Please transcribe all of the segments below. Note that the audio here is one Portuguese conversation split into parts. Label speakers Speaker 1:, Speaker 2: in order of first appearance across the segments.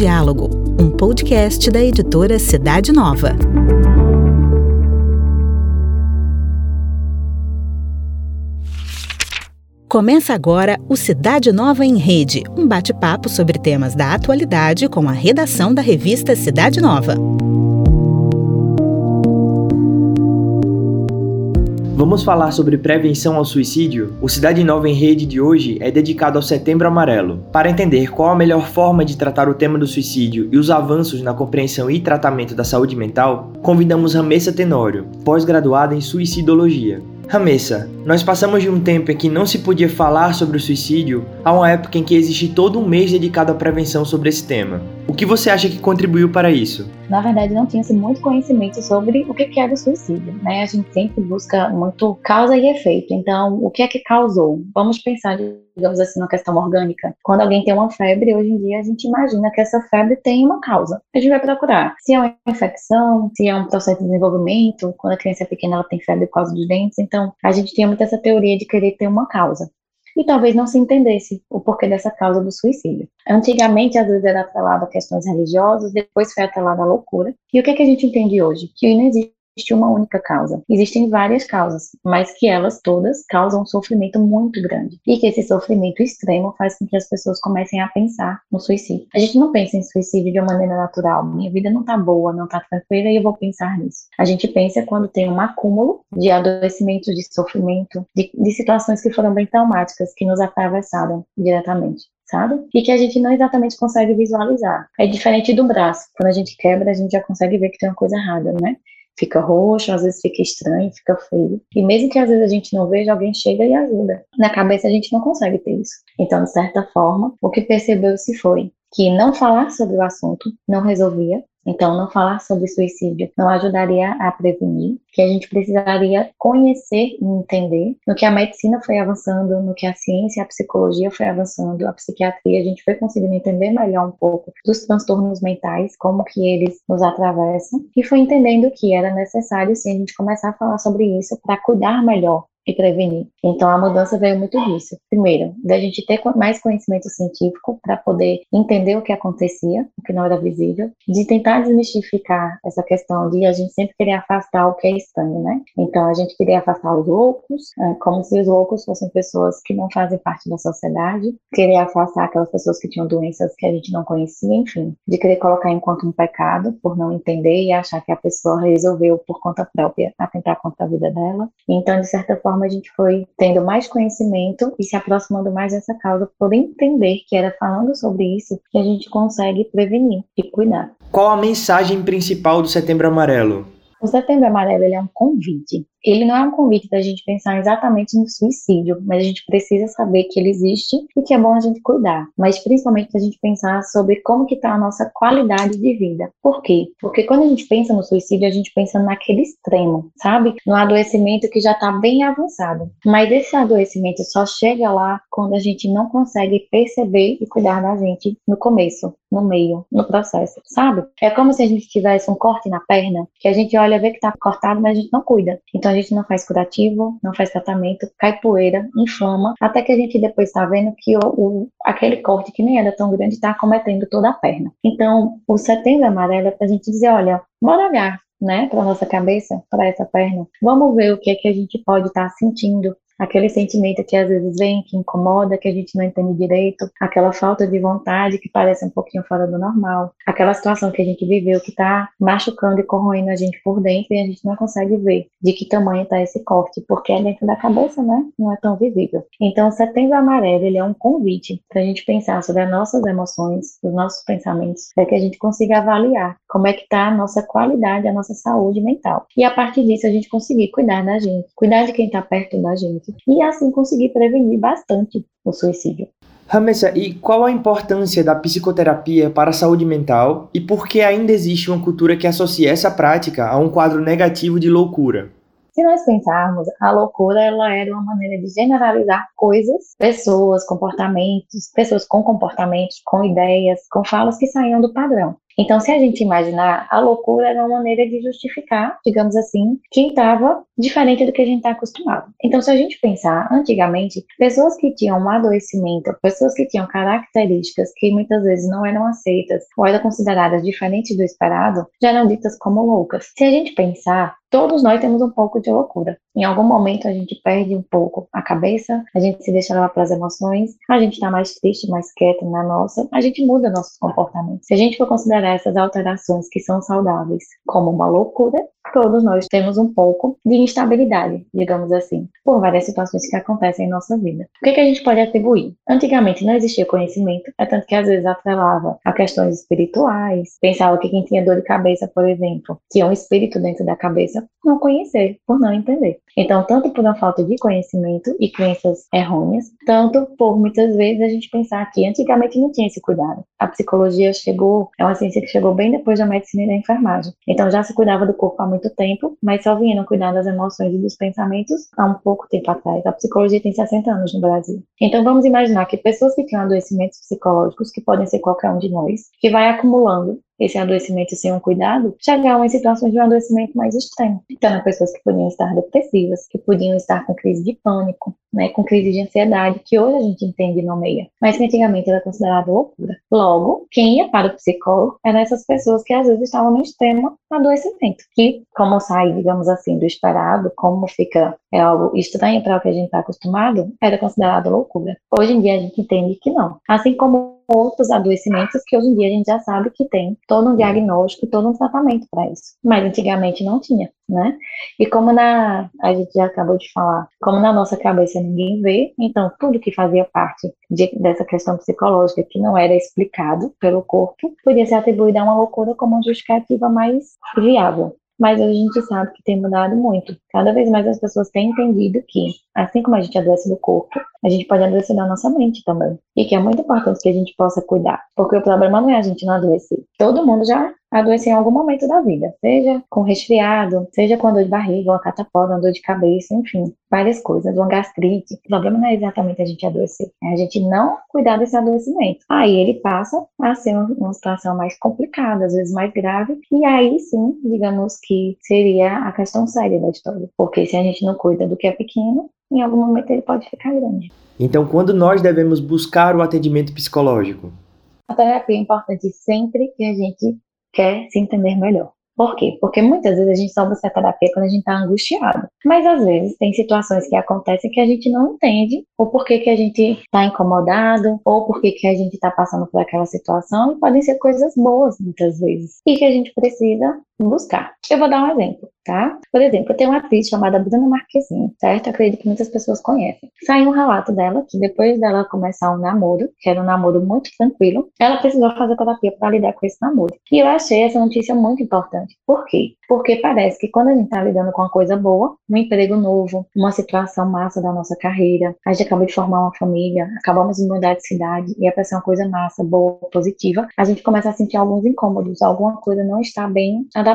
Speaker 1: Diálogo, um podcast da editora Cidade Nova. Começa agora o Cidade Nova em Rede, um bate-papo sobre temas da atualidade com a redação da revista Cidade Nova.
Speaker 2: Vamos falar sobre prevenção ao suicídio? O Cidade Nova em Rede de hoje é dedicado ao Setembro Amarelo. Para entender qual a melhor forma de tratar o tema do suicídio e os avanços na compreensão e tratamento da saúde mental, convidamos Ramessa Tenório, pós-graduada em suicidologia. Ramessa, nós passamos de um tempo em que não se podia falar sobre o suicídio a uma época em que existe todo um mês dedicado à prevenção sobre esse tema. O que você acha que contribuiu para isso?
Speaker 3: Na verdade, não tinha-se muito conhecimento sobre o que era o suicídio, né? A gente sempre busca muito causa e efeito. Então, o que é que causou? Vamos pensar, digamos assim, na questão orgânica. Quando alguém tem uma febre, hoje em dia a gente imagina que essa febre tem uma causa. A gente vai procurar se é uma infecção, se é um processo de desenvolvimento. Quando a criança é pequena, ela tem febre por causa dos dentes. Então, a gente tinha muito essa teoria de querer ter uma causa e talvez não se entendesse o porquê dessa causa do suicídio. Antigamente, às vezes, era atrelado a questões religiosas, depois foi atrelado à loucura. E o que, é que a gente entende hoje? Que não existe existe uma única causa. Existem várias causas, mas que elas todas causam um sofrimento muito grande. E que esse sofrimento extremo faz com que as pessoas comecem a pensar no suicídio. A gente não pensa em suicídio de uma maneira natural. Minha vida não tá boa, não tá tranquila e eu vou pensar nisso. A gente pensa quando tem um acúmulo de adoecimento, de sofrimento, de, de situações que foram bem traumáticas, que nos atravessaram diretamente sabe? E que a gente não exatamente consegue visualizar. É diferente do braço. Quando a gente quebra, a gente já consegue ver que tem uma coisa errada, né? Fica roxo, às vezes fica estranho, fica feio. E mesmo que às vezes a gente não veja, alguém chega e ajuda. Na cabeça a gente não consegue ter isso. Então, de certa forma, o que percebeu-se foi que não falar sobre o assunto não resolvia, então, não falar sobre suicídio não ajudaria a prevenir, que a gente precisaria conhecer e entender no que a medicina foi avançando, no que a ciência, a psicologia foi avançando, a psiquiatria, a gente foi conseguindo entender melhor um pouco dos transtornos mentais, como que eles nos atravessam, e foi entendendo que era necessário sim a gente começar a falar sobre isso para cuidar melhor e prevenir. Então a mudança veio muito disso. Primeiro, da gente ter mais conhecimento científico para poder entender o que acontecia, o que não era visível, de tentar desmistificar essa questão de a gente sempre querer afastar o que é estranho, né? Então a gente queria afastar os loucos, é, como se os loucos fossem pessoas que não fazem parte da sociedade, querer afastar aquelas pessoas que tinham doenças que a gente não conhecia, enfim, de querer colocar enquanto um pecado por não entender e achar que a pessoa resolveu por conta própria atentar contra a vida dela. Então, de certa forma forma a gente foi tendo mais conhecimento e se aproximando mais dessa causa, por entender que era falando sobre isso que a gente consegue prevenir e cuidar.
Speaker 2: Qual a mensagem principal do Setembro Amarelo?
Speaker 3: O Setembro Amarelo é um convite ele não é um convite da gente pensar exatamente no suicídio, mas a gente precisa saber que ele existe e que é bom a gente cuidar. Mas principalmente a gente pensar sobre como que está a nossa qualidade de vida. Por quê? Porque quando a gente pensa no suicídio, a gente pensa naquele extremo, sabe? No adoecimento que já está bem avançado. Mas esse adoecimento só chega lá quando a gente não consegue perceber e cuidar da gente no começo, no meio, no processo, sabe? É como se a gente tivesse um corte na perna, que a gente olha, vê que está cortado, mas a gente não cuida. Então a gente não faz curativo, não faz tratamento, cai poeira, inflama, até que a gente depois está vendo que o, o, aquele corte que nem era tão grande está acometendo toda a perna. Então o setembro amarelo é para a gente dizer, olha, bora olhar né, para nossa cabeça, para essa perna. Vamos ver o que é que a gente pode estar tá sentindo, aquele sentimento que às vezes vem, que incomoda, que a gente não entende direito, aquela falta de vontade que parece um pouquinho fora do normal, aquela situação que a gente viveu que está machucando e corroendo a gente por dentro e a gente não consegue ver de que tamanho está esse corte, porque é dentro da cabeça, né? Não é tão visível. Então, o Setembro Amarelo, ele é um convite para a gente pensar sobre as nossas emoções, os nossos pensamentos, para que a gente consiga avaliar como é que está a nossa qualidade, a nossa saúde mental. E a partir disso, a gente conseguir cuidar da gente, cuidar de quem está perto da gente, e assim conseguir prevenir bastante o suicídio.
Speaker 2: Ramessa, e qual a importância da psicoterapia para a saúde mental e por que ainda existe uma cultura que associa essa prática a um quadro negativo de loucura?
Speaker 3: Se nós pensarmos, a loucura ela era uma maneira de generalizar coisas, pessoas, comportamentos, pessoas com comportamentos, com ideias, com falas que saíam do padrão. Então, se a gente imaginar, a loucura era uma maneira de justificar, digamos assim, quem estava diferente do que a gente está acostumado. Então, se a gente pensar, antigamente, pessoas que tinham um adoecimento, pessoas que tinham características que muitas vezes não eram aceitas ou eram consideradas diferentes do esperado, já eram ditas como loucas. Se a gente pensar, Todos nós temos um pouco de loucura. Em algum momento a gente perde um pouco a cabeça, a gente se deixa levar pelas emoções, a gente está mais triste, mais quieto na nossa, a gente muda nossos comportamentos. Se a gente for considerar essas alterações que são saudáveis como uma loucura, todos nós temos um pouco de instabilidade, digamos assim, por várias situações que acontecem em nossa vida. O que, que a gente pode atribuir? Antigamente não existia conhecimento, é tanto que às vezes atrelava a questões espirituais, pensava que quem tinha dor de cabeça, por exemplo, tinha um espírito dentro da cabeça, não conhecer, por não entender. Então, tanto por uma falta de conhecimento e crenças errôneas, tanto por muitas vezes a gente pensar que antigamente não tinha esse cuidado. A psicologia chegou, é uma ciência que chegou bem depois da medicina e da enfermagem. Então, já se cuidava do corpo muito tempo, mas só vieram cuidar das emoções e dos pensamentos há um pouco tempo atrás. A psicologia tem 60 anos no Brasil. Então, vamos imaginar que pessoas que têm adoecimentos psicológicos, que podem ser qualquer um de nós, que vai acumulando esse adoecimento sem um cuidado, chegaram em situações de um adoecimento mais extremo. Então, há pessoas que podiam estar depressivas, que podiam estar com crise de pânico, né, com crise de ansiedade, que hoje a gente entende e nomeia, mas que antigamente era considerada loucura. Logo, quem ia para o psicólogo eram essas pessoas que às vezes estavam no extremo adoecimento, que, como sai, digamos assim, do esperado, como fica é algo estranho para o que a gente está acostumado, era considerado loucura. Hoje em dia a gente entende que não. Assim como outros adoecimentos que hoje em dia a gente já sabe que tem todo um diagnóstico, todo um tratamento para isso. Mas antigamente não tinha, né? E como na a gente já acabou de falar, como na nossa cabeça ninguém vê, então tudo que fazia parte de, dessa questão psicológica que não era explicado pelo corpo, podia ser atribuído a uma loucura como uma justificativa mais viável mas a gente sabe que tem mudado muito. Cada vez mais as pessoas têm entendido que, assim como a gente adoece do corpo, a gente pode adoecer da nossa mente também. E que é muito importante que a gente possa cuidar. Porque o problema não é a gente não adoecer. Todo mundo já adoecer em algum momento da vida, seja com resfriado, seja com dor de barriga, uma catapora, uma dor de cabeça, enfim, várias coisas, uma gastrite. O problema não é exatamente a gente adoecer, é a gente não cuidar desse adoecimento. Aí ele passa a ser uma situação mais complicada, às vezes mais grave, e aí sim, digamos que seria a questão séria da história, porque se a gente não cuida do que é pequeno, em algum momento ele pode ficar grande.
Speaker 2: Então, quando nós devemos buscar o atendimento psicológico?
Speaker 3: A terapia é importante sempre que a gente quer se entender melhor. Por quê? Porque muitas vezes a gente só busca terapia quando a gente está angustiado. Mas às vezes tem situações que acontecem que a gente não entende o porquê que a gente está incomodado, ou porquê que a gente está passando por aquela situação, e podem ser coisas boas muitas vezes, e que a gente precisa buscar. Eu vou dar um exemplo, tá? Por exemplo, eu tenho uma atriz chamada Bruna Marquezine, certo? acredito que muitas pessoas conhecem. Saiu um relato dela que depois dela começar um namoro, que era um namoro muito tranquilo, ela precisou fazer terapia para lidar com esse namoro. E eu achei essa notícia muito importante. Por quê? Porque parece que quando a gente está lidando com uma coisa boa, um emprego novo, uma situação massa da nossa carreira, a gente acabou de formar uma família, acabamos de mudar de cidade e é para ser uma coisa massa, boa, positiva, a gente começa a sentir alguns incômodos, alguma coisa não está bem adaptada,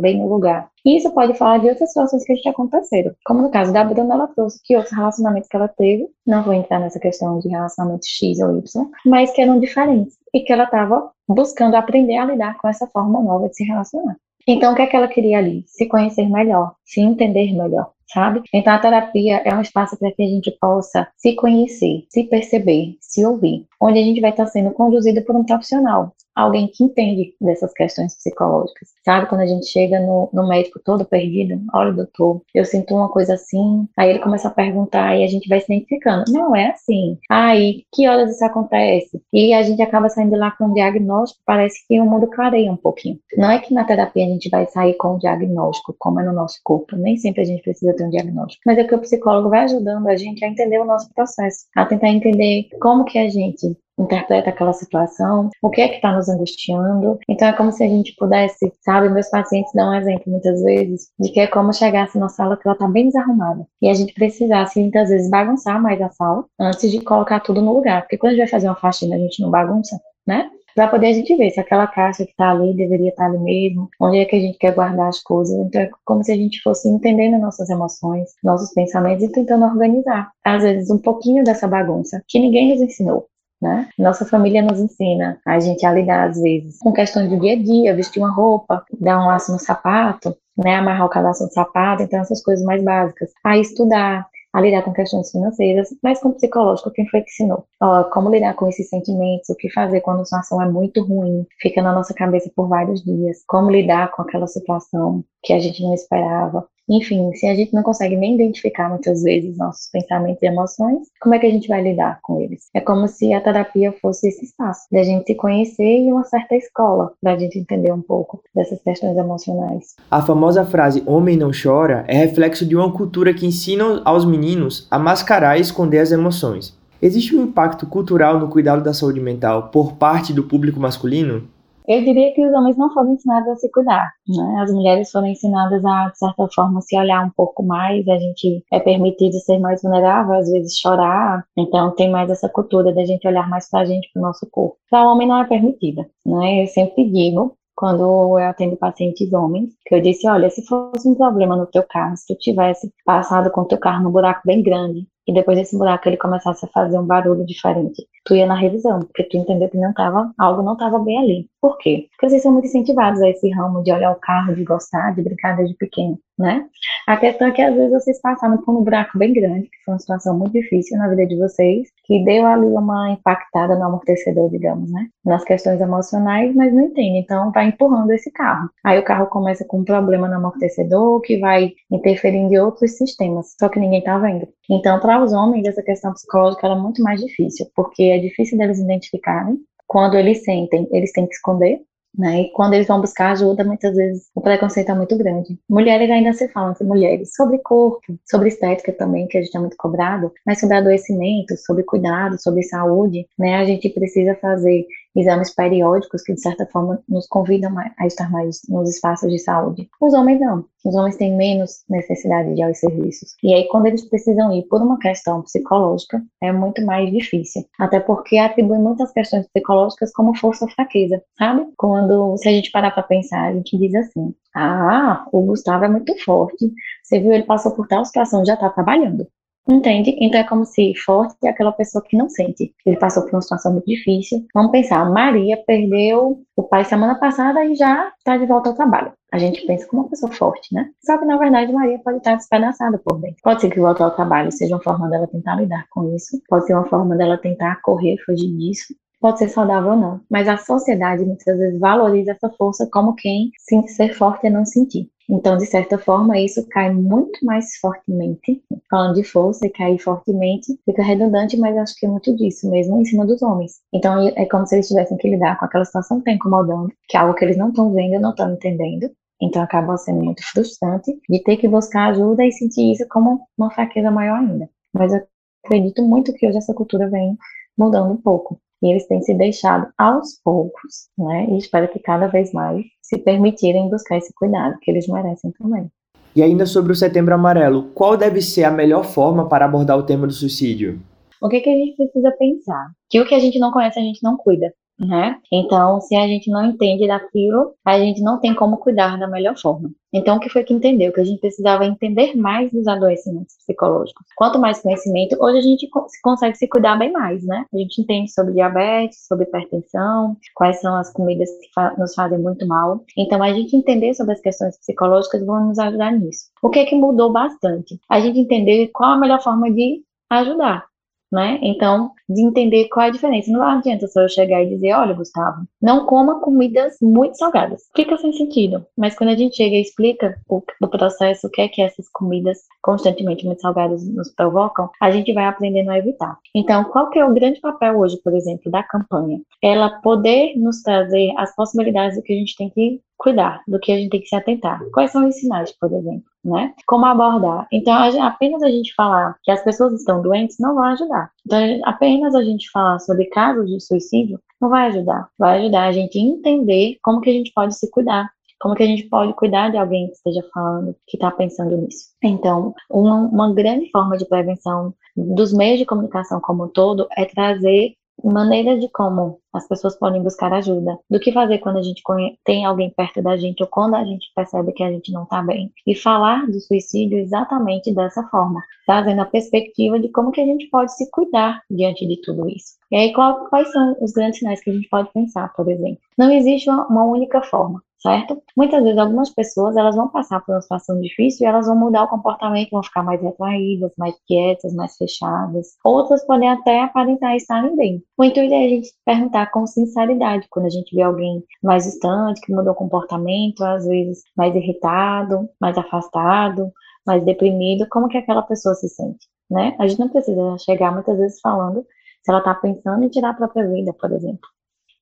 Speaker 3: bem no lugar. E isso pode falar de outras situações que já aconteceram. Como no caso da Bruna, ela trouxe que outros relacionamentos que ela teve, não vou entrar nessa questão de relacionamento X ou Y, mas que eram diferentes e que ela estava buscando aprender a lidar com essa forma nova de se relacionar. Então, o que é que ela queria ali? Se conhecer melhor, se entender melhor, sabe? Então, a terapia é um espaço para que a gente possa se conhecer, se perceber, se ouvir, onde a gente vai estar sendo conduzido por um profissional, alguém que entende dessas questões psicológicas. Sabe, quando a gente chega no, no, médico todo perdido, olha, doutor, eu sinto uma coisa assim, aí ele começa a perguntar e a gente vai se identificando. Não é assim. Aí, que horas isso acontece? E a gente acaba saindo lá com um diagnóstico, parece que o mundo clareia um pouquinho. Não é que na terapia a gente vai sair com um diagnóstico, como é no nosso corpo, nem sempre a gente precisa ter um diagnóstico, mas é que o psicólogo vai ajudando a gente a entender o nosso processo, a tentar entender como que a gente interpreta aquela situação, o que é que está nos angustiando. Então é como se a gente pudesse, sabe, meus pacientes dão um exemplo muitas vezes de que é como chegasse na sala que ela está bem desarrumada e a gente precisasse muitas vezes bagunçar mais a sala antes de colocar tudo no lugar, porque quando a gente vai fazer uma faxina a gente não bagunça, né? Para poder a gente ver se aquela caixa que está ali deveria estar tá ali mesmo, onde é que a gente quer guardar as coisas. Então é como se a gente fosse entendendo nossas emoções, nossos pensamentos e tentando organizar. Às vezes um pouquinho dessa bagunça que ninguém nos ensinou né? Nossa família nos ensina a gente a lidar, às vezes, com questões do dia a dia, vestir uma roupa, dar um laço no sapato, né? Amarrar o cadastro no sapato, então essas coisas mais básicas. A estudar, a lidar com questões financeiras, mas com psicológico, quem foi que ensinou? Ó, como lidar com esses sentimentos, o que fazer quando a situação é muito ruim, fica na nossa cabeça por vários dias, como lidar com aquela situação que a gente não esperava. Enfim, se a gente não consegue nem identificar muitas vezes nossos pensamentos e emoções, como é que a gente vai lidar com eles? É como se a terapia fosse esse espaço da gente se conhecer e uma certa escola da gente entender um pouco dessas questões emocionais.
Speaker 2: A famosa frase homem não chora é reflexo de uma cultura que ensina aos meninos a mascarar e esconder as emoções. Existe um impacto cultural no cuidado da saúde mental por parte do público masculino?
Speaker 3: Eu diria que os homens não foram ensinados a se cuidar, né? As mulheres foram ensinadas a, de certa forma, se olhar um pouco mais, a gente é permitido ser mais vulnerável, às vezes chorar, então tem mais essa cultura da gente olhar mais para a gente, para o nosso corpo. Para o homem não é permitida, né? Eu sempre digo quando eu atendo pacientes homens, que eu disse, olha, se fosse um problema no teu carro, se tu tivesse passado com o teu carro num buraco bem grande, e depois desse buraco ele começasse a fazer um barulho diferente, tu ia na revisão, porque tu entendeu que não tava, algo não estava bem ali. Por quê? Porque vocês são muito incentivados a esse ramo de olhar o carro, de gostar, de brincar desde pequeno, né? A questão é que às vezes vocês passaram por um buraco bem grande, que foi uma situação muito difícil na vida de vocês, que deu ali uma impactada no amortecedor, digamos, né? Nas questões emocionais, mas não entende, então vai empurrando esse carro. Aí o carro começa com um problema no amortecedor, que vai interferindo em outros sistemas, só que ninguém tá vendo. Então, para os homens, essa questão psicológica era muito mais difícil, porque é difícil deles identificarem. Quando eles sentem, eles têm que esconder, né? E quando eles vão buscar ajuda, muitas vezes o preconceito é muito grande. Mulheres ainda se falam entre mulheres sobre corpo, sobre estética também, que a gente é muito cobrado, mas sobre adoecimento, sobre cuidado, sobre saúde, né? A gente precisa fazer exames periódicos que, de certa forma, nos convidam a estar mais nos espaços de saúde. Os homens não. Os homens têm menos necessidade de aos serviços. E aí, quando eles precisam ir por uma questão psicológica, é muito mais difícil. Até porque atribuem muitas questões psicológicas como força ou fraqueza, sabe? Quando, se a gente parar para pensar, a gente diz assim: ah, o Gustavo é muito forte. Você viu, ele passou por tal situação, já está trabalhando. Entende? Então é como se forte é aquela pessoa que não sente. Ele passou por uma situação muito difícil. Vamos pensar, Maria perdeu o pai semana passada e já está de volta ao trabalho. A gente pensa como uma pessoa forte, né? Só que na verdade Maria pode estar despedaçada por dentro. Pode ser que voltar ao trabalho seja uma forma dela tentar lidar com isso. Pode ser uma forma dela tentar correr, fugir disso pode ser saudável ou não, mas a sociedade muitas vezes valoriza essa força como quem ser forte é não sentir. Então, de certa forma, isso cai muito mais fortemente. Falando de força, cair fortemente fica redundante, mas acho que é muito disso mesmo em cima dos homens. Então, é como se eles tivessem que lidar com aquela situação que está incomodando, que é algo que eles não estão vendo, não estão entendendo. Então, acaba sendo muito frustrante de ter que buscar ajuda e sentir isso como uma fraqueza maior ainda. Mas eu acredito muito que hoje essa cultura vem mudando um pouco. E eles têm se deixado aos poucos, né? E espero que cada vez mais se permitirem buscar esse cuidado, que eles merecem também.
Speaker 2: E ainda sobre o Setembro Amarelo, qual deve ser a melhor forma para abordar o tema do suicídio?
Speaker 3: O que, que a gente precisa pensar? Que o que a gente não conhece, a gente não cuida né? Então, se a gente não entende daquilo, a gente não tem como cuidar da melhor forma. Então, o que foi que entendeu? Que a gente precisava entender mais dos adoecimentos psicológicos. Quanto mais conhecimento, hoje a gente consegue se cuidar bem mais, né? A gente entende sobre diabetes, sobre hipertensão, quais são as comidas que fa nos fazem muito mal. Então, a gente entender sobre as questões psicológicas vão nos ajudar nisso. O que é que mudou bastante? A gente entender qual a melhor forma de ajudar né? Então, de entender qual é a diferença. Não adianta só eu chegar e dizer, olha, Gustavo, não coma comidas muito salgadas. Fica sem sentido. Mas quando a gente chega e explica o, o processo, o que é que essas comidas constantemente muito salgadas nos provocam, a gente vai aprendendo a evitar. Então, qual que é o grande papel hoje, por exemplo, da campanha? Ela poder nos trazer as possibilidades do que a gente tem que cuidar, do que a gente tem que se atentar. Quais são os sinais, por exemplo, né? Como abordar? Então, apenas a gente falar que as pessoas estão doentes não vai ajudar. Então, apenas a gente falar sobre casos de suicídio não vai ajudar. Vai ajudar a gente entender como que a gente pode se cuidar, como que a gente pode cuidar de alguém que esteja falando, que está pensando nisso. Então, uma, uma grande forma de prevenção dos meios de comunicação como um todo é trazer maneiras de como as pessoas podem buscar ajuda, do que fazer quando a gente tem alguém perto da gente ou quando a gente percebe que a gente não está bem. E falar do suicídio exatamente dessa forma, trazendo a perspectiva de como que a gente pode se cuidar diante de tudo isso. E aí, qual, quais são os grandes sinais que a gente pode pensar, por exemplo? Não existe uma, uma única forma certo? Muitas vezes algumas pessoas elas vão passar por uma situação difícil e elas vão mudar o comportamento, vão ficar mais retraídas, mais quietas, mais fechadas. Outras podem até aparentar estarem bem. O intuito é a gente perguntar com sinceridade quando a gente vê alguém mais distante, que mudou o comportamento, às vezes mais irritado, mais afastado, mais deprimido, como que aquela pessoa se sente, né? A gente não precisa chegar muitas vezes falando se ela está pensando em tirar a própria vida, por exemplo.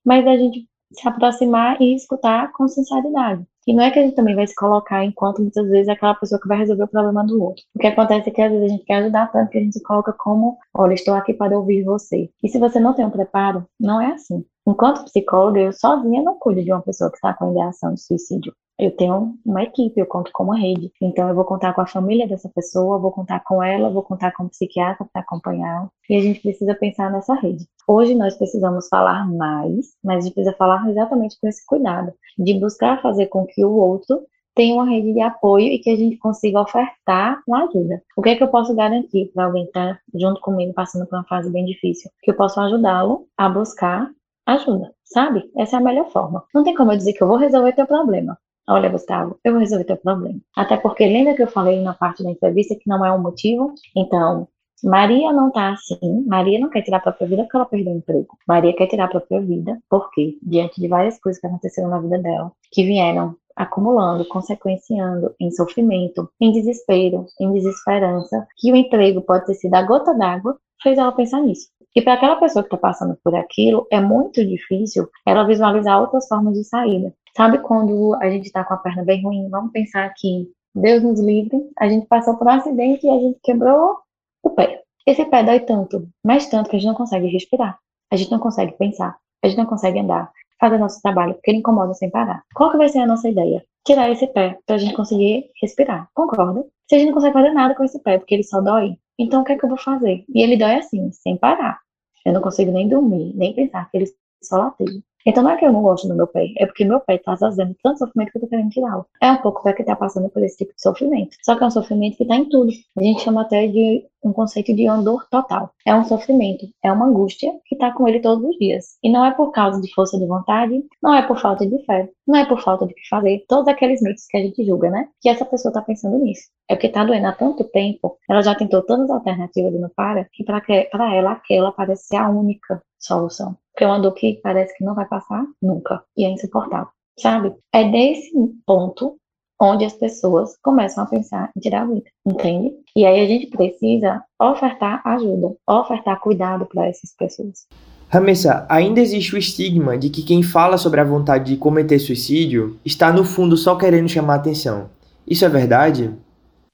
Speaker 3: Mas a gente se aproximar e escutar com sinceridade. E não é que a gente também vai se colocar enquanto muitas vezes aquela pessoa que vai resolver o problema do outro. O que acontece é que às vezes a gente quer ajudar tanto que a gente se coloca como, olha, estou aqui para ouvir você. E se você não tem um preparo, não é assim. Enquanto psicóloga, eu sozinha não cuido de uma pessoa que está com ideação de suicídio. Eu tenho uma equipe, eu conto com uma rede. Então, eu vou contar com a família dessa pessoa, vou contar com ela, vou contar com o psiquiatra para acompanhar. E a gente precisa pensar nessa rede. Hoje nós precisamos falar mais, mas a gente precisa falar exatamente com esse cuidado, de buscar fazer com que o outro tenha uma rede de apoio e que a gente consiga ofertar uma ajuda. O que é que eu posso garantir para alguém estar tá junto comigo passando por uma fase bem difícil? Que eu possa ajudá-lo a buscar ajuda, sabe? Essa é a melhor forma. Não tem como eu dizer que eu vou resolver teu problema. Olha, Gustavo, eu vou resolver teu problema. Até porque lembra que eu falei na parte da entrevista que não é um motivo? Então, Maria não tá assim. Maria não quer tirar a própria vida porque ela perdeu o emprego. Maria quer tirar a própria vida porque, diante de várias coisas que aconteceram na vida dela, que vieram acumulando, consequenciando em sofrimento, em desespero, em desesperança, que o emprego pode ter sido a gota d'água, fez ela pensar nisso. E para aquela pessoa que está passando por aquilo, é muito difícil ela visualizar outras formas de saída. Sabe quando a gente está com a perna bem ruim? Vamos pensar que Deus nos livre, a gente passou por um acidente e a gente quebrou o pé. Esse pé dói tanto, mais tanto que a gente não consegue respirar, a gente não consegue pensar, a gente não consegue andar, fazer nosso trabalho, porque ele incomoda sem parar. Qual que vai ser a nossa ideia? Tirar esse pé para a gente conseguir respirar, concorda? Se a gente não consegue fazer nada com esse pé, porque ele só dói, então o que é que eu vou fazer? E ele dói assim, sem parar. Eu não consigo nem dormir, nem pensar que ele só lateja. Então não é que eu não gosto do meu pé, é porque meu pé está fazendo tanto sofrimento que eu tô querendo tirá-lo. É um pouco para que tá passando por esse tipo de sofrimento. Só que é um sofrimento que tá em tudo. A gente chama até de um conceito de dor total. É um sofrimento, é uma angústia que tá com ele todos os dias. E não é por causa de força de vontade, não é por falta de fé, não é por falta de que fazer. Todos aqueles mitos que a gente julga, né? Que essa pessoa tá pensando nisso. É porque tá doendo há tanto tempo, ela já tentou todas as alternativas e não para, que para ela aquela parece ser a única solução. Porque é uma dor que parece que não vai passar nunca e é insuportável, sabe? É desse ponto onde as pessoas começam a pensar em tirar a vida, entende? E aí a gente precisa ofertar ajuda, ofertar cuidado para essas pessoas.
Speaker 2: Ramessa, ainda existe o estigma de que quem fala sobre a vontade de cometer suicídio está no fundo só querendo chamar atenção. Isso é verdade?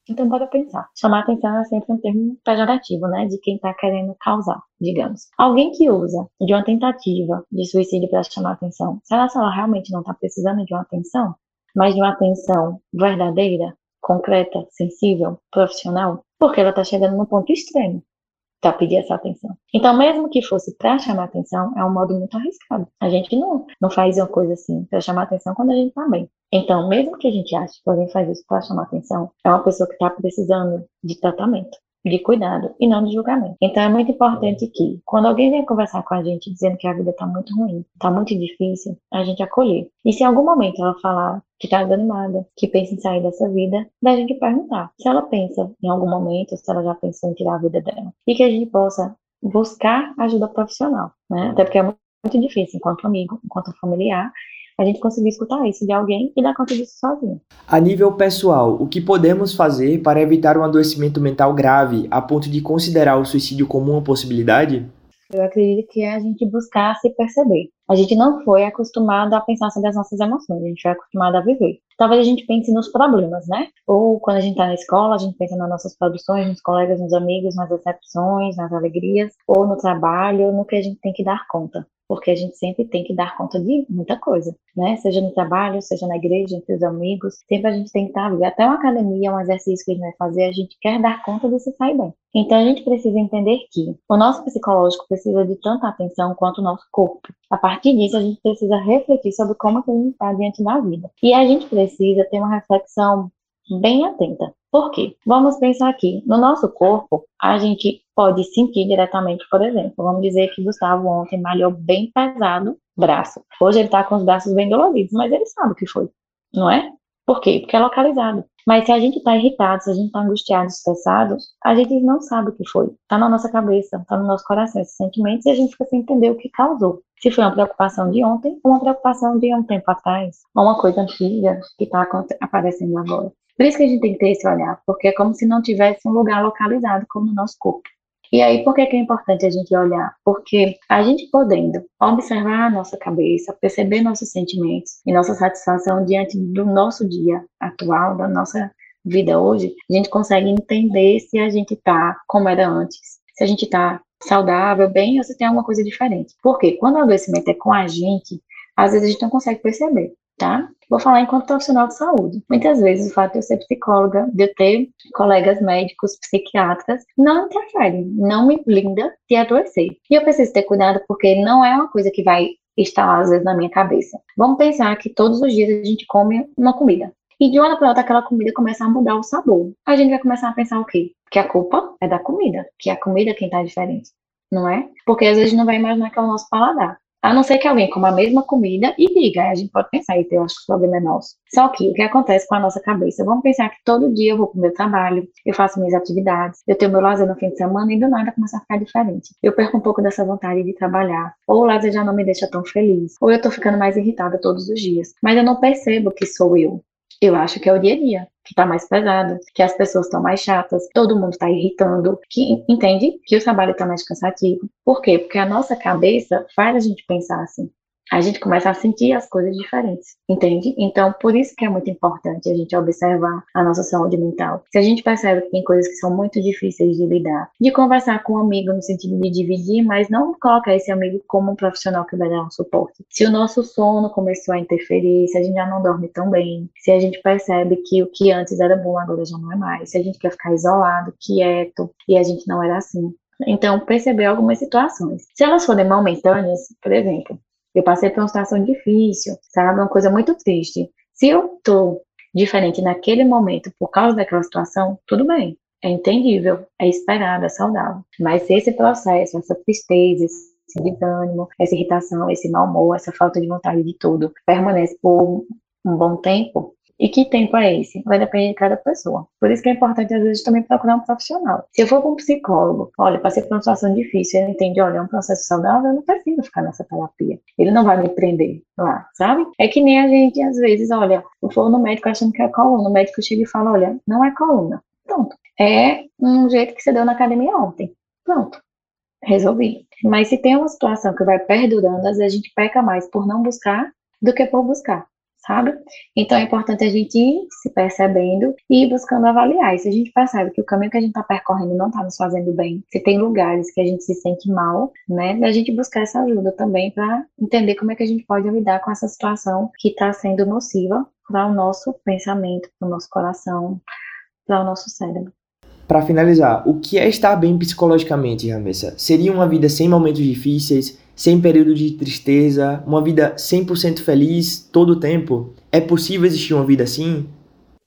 Speaker 3: Então, bora pensar. Chamar atenção é sempre um termo pejorativo, né? De quem está querendo causar, digamos. Alguém que usa de uma tentativa de suicídio para chamar atenção, será que ela realmente não está precisando de uma atenção? Mas de uma atenção verdadeira, concreta, sensível, profissional? Porque ela está chegando no ponto extremo para pedir essa atenção. Então, mesmo que fosse para chamar atenção, é um modo muito arriscado. A gente não, não faz uma coisa assim para chamar atenção quando a gente está bem. Então, mesmo que a gente ache que alguém faz isso para chamar atenção, é uma pessoa que está precisando de tratamento de cuidado e não de julgamento. Então é muito importante que, quando alguém vem conversar com a gente dizendo que a vida está muito ruim, está muito difícil, a gente acolher. E se em algum momento ela falar que está desanimada, que pensa em sair dessa vida, da gente perguntar se ela pensa em algum momento, se ela já pensou em tirar a vida dela. E que a gente possa buscar ajuda profissional, né? Até porque é muito difícil, enquanto amigo, enquanto familiar, a gente conseguir escutar isso de alguém e dar conta disso sozinho.
Speaker 2: A nível pessoal, o que podemos fazer para evitar um adoecimento mental grave a ponto de considerar o suicídio como uma possibilidade?
Speaker 3: Eu acredito que é a gente buscar se perceber. A gente não foi acostumado a pensar sobre as nossas emoções, a gente foi acostumado a viver. Talvez a gente pense nos problemas, né? Ou quando a gente está na escola, a gente pensa nas nossas produções, nos colegas, nos amigos, nas decepções, nas alegrias, ou no trabalho, no que a gente tem que dar conta. Porque a gente sempre tem que dar conta de muita coisa, né? Seja no trabalho, seja na igreja, entre os amigos, sempre a gente tem que estar Até uma academia, um exercício que a gente vai fazer, a gente quer dar conta de se sair bem. Então a gente precisa entender que o nosso psicológico precisa de tanta atenção quanto o nosso corpo. A partir disso, a gente precisa refletir sobre como que a gente está diante da vida. E a gente precisa ter uma reflexão bem atenta. Por quê? Vamos pensar aqui. No nosso corpo, a gente pode sentir diretamente, por exemplo. Vamos dizer que Gustavo ontem malhou bem pesado braço. Hoje ele está com os braços bem doloridos, mas ele sabe o que foi, não é? Por quê? Porque é localizado. Mas se a gente está irritado, se a gente está angustiado, estressado, a gente não sabe o que foi. Está na nossa cabeça, está no nosso coração esses sentimentos e a gente fica sem entender o que causou. Se foi uma preocupação de ontem ou uma preocupação de um tempo atrás, ou uma coisa antiga que está aparecendo agora. Por isso que a gente tem que ter esse olhar, porque é como se não tivesse um lugar localizado como no nosso corpo. E aí, por que, que é importante a gente olhar? Porque a gente podendo observar a nossa cabeça, perceber nossos sentimentos e nossa satisfação diante do nosso dia atual, da nossa vida hoje, a gente consegue entender se a gente está como era antes, se a gente está saudável, bem, ou se tem alguma coisa diferente. Porque quando o adoecimento é com a gente, às vezes a gente não consegue perceber tá? Vou falar enquanto profissional de saúde. Muitas vezes o fato de eu ser psicóloga, de eu ter colegas médicos, psiquiatras, não interfere, não me blinda de adoecer. E eu preciso ter cuidado porque não é uma coisa que vai estar às vezes na minha cabeça. Vamos pensar que todos os dias a gente come uma comida. E de uma hora para outra aquela comida começa a mudar o sabor. A gente vai começar a pensar o quê? Que a culpa é da comida, que a comida é quem está diferente, não é? Porque às vezes não vai imaginar que é o nosso paladar. A não ser que alguém coma a mesma comida e diga, a gente pode pensar, eu acho que o problema é nosso. Só que o que acontece com a nossa cabeça? Vamos pensar que todo dia eu vou para o meu trabalho, eu faço minhas atividades, eu tenho meu lazer no fim de semana e do nada começa a ficar diferente. Eu perco um pouco dessa vontade de trabalhar, ou o lazer já não me deixa tão feliz, ou eu estou ficando mais irritada todos os dias. Mas eu não percebo que sou eu. Eu acho que é o dia a dia que tá mais pesado, que as pessoas estão mais chatas, todo mundo está irritando, que entende que o trabalho está mais cansativo. Por quê? Porque a nossa cabeça faz a gente pensar assim a gente começa a sentir as coisas diferentes, entende? Então, por isso que é muito importante a gente observar a nossa saúde mental. Se a gente percebe que tem coisas que são muito difíceis de lidar, de conversar com um amigo no sentido de dividir, mas não colocar esse amigo como um profissional que vai dar um suporte. Se o nosso sono começou a interferir, se a gente já não dorme tão bem, se a gente percebe que o que antes era bom agora já não é mais, se a gente quer ficar isolado, quieto, e a gente não era assim. Então, perceber algumas situações. Se elas forem momentâneas, por exemplo, eu passei por uma situação difícil, sabe? Uma coisa muito triste. Se eu tô diferente naquele momento por causa daquela situação, tudo bem. É entendível, é esperado, é saudável. Mas se esse processo, essa tristeza, esse desânimo, essa irritação, esse mau humor, essa falta de vontade de tudo permanece por um bom tempo, e que tempo é esse? Vai depender de cada pessoa. Por isso que é importante, às vezes, também procurar um profissional. Se eu for com um psicólogo, olha, passei por uma situação difícil, ele entende, olha, é um processo saudável, eu não preciso ficar nessa terapia. Ele não vai me prender lá, sabe? É que nem a gente, às vezes, olha, eu for no médico achando que é coluna, o médico chega e fala, olha, não é coluna. Pronto. É um jeito que você deu na academia ontem. Pronto. Resolvi. Mas se tem uma situação que vai perdurando, às vezes a gente peca mais por não buscar do que por buscar sabe? Então é importante a gente ir se percebendo e ir buscando avaliar. E se a gente percebe que o caminho que a gente está percorrendo não está nos fazendo bem, se tem lugares que a gente se sente mal, né, a gente buscar essa ajuda também para entender como é que a gente pode lidar com essa situação que está sendo nociva para o nosso pensamento, para o nosso coração, para o nosso cérebro.
Speaker 2: Para finalizar, o que é estar bem psicologicamente, Ramessa? Seria uma vida sem momentos difíceis, sem período de tristeza, uma vida 100% feliz todo o tempo? É possível existir uma vida assim?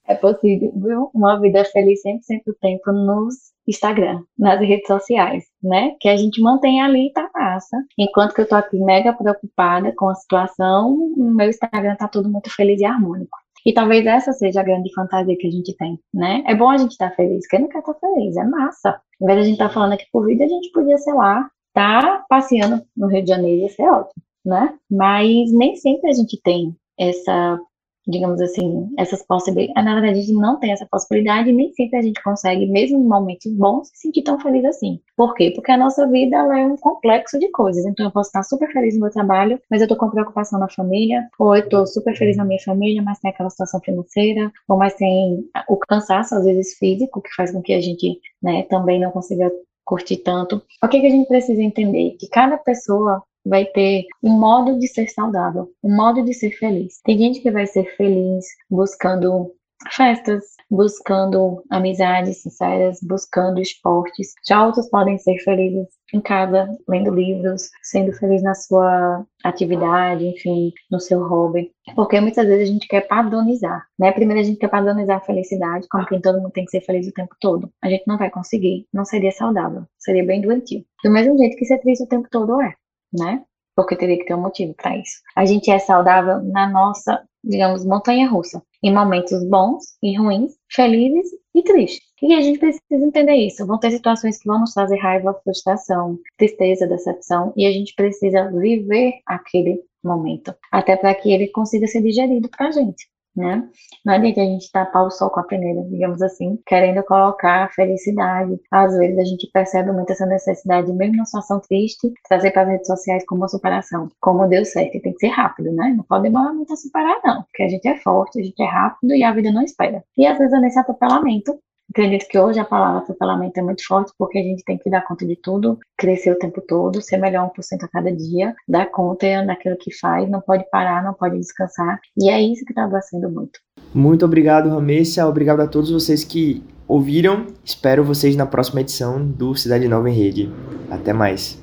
Speaker 3: É possível uma vida feliz 100% do tempo nos Instagram, nas redes sociais, né? Que a gente mantém ali tá massa. Enquanto que eu tô aqui mega preocupada com a situação, meu Instagram tá tudo muito feliz e harmônico. E talvez essa seja a grande fantasia que a gente tem, né? É bom a gente estar tá feliz, quem não quer estar tá feliz, é massa. Em vez de a gente estar tá falando aqui por vídeo, a gente podia, sei lá, tá passeando no Rio de Janeiro, isso é ótimo, né? Mas nem sempre a gente tem essa, digamos assim, essas possibilidades. Na verdade, a gente não tem essa possibilidade nem sempre a gente consegue, mesmo em momentos bons, se sentir tão feliz assim. Por quê? Porque a nossa vida ela é um complexo de coisas. Então, eu posso estar super feliz no meu trabalho, mas eu tô com preocupação na família, ou eu tô super feliz na minha família, mas tem aquela situação financeira, ou mais tem o cansaço, às vezes físico, que faz com que a gente, né, também não consiga curtir tanto. O que, que a gente precisa entender? Que cada pessoa vai ter um modo de ser saudável, um modo de ser feliz. Tem gente que vai ser feliz buscando festas, buscando amizades sinceras, buscando esportes. Já outros podem ser felizes em casa, lendo livros, sendo feliz na sua atividade, enfim, no seu hobby. Porque muitas vezes a gente quer padronizar, né? Primeiro a gente quer padronizar a felicidade, como que todo mundo tem que ser feliz o tempo todo. A gente não vai conseguir, não seria saudável, seria bem doentio. Do mesmo jeito que ser triste o tempo todo é, né? Porque teria que ter um motivo para isso. A gente é saudável na nossa, digamos, montanha russa em momentos bons e ruins, felizes e tristes. E a gente precisa entender isso. Vão ter situações que vão nos trazer raiva, frustração, tristeza, decepção, e a gente precisa viver aquele momento, até para que ele consiga ser digerido para a gente né? Não adianta a gente tapar o sol com a peneira, digamos assim, querendo colocar a felicidade. Às vezes a gente percebe muito essa necessidade, mesmo numa situação triste, trazer para as redes sociais como uma superação. Como deu certo, tem que ser rápido, né? Não pode demorar muito a superar, não, porque a gente é forte, a gente é rápido e a vida não espera. E às vezes é nesse atropelamento Acredito que hoje a palavra atropelamento é muito forte porque a gente tem que dar conta de tudo, crescer o tempo todo, ser melhor 1% a cada dia, dar conta daquilo que faz, não pode parar, não pode descansar. E é isso que está adoecendo muito.
Speaker 2: Muito obrigado, Ramessa. Obrigado a todos vocês que ouviram. Espero vocês na próxima edição do Cidade Nova em Rede. Até mais.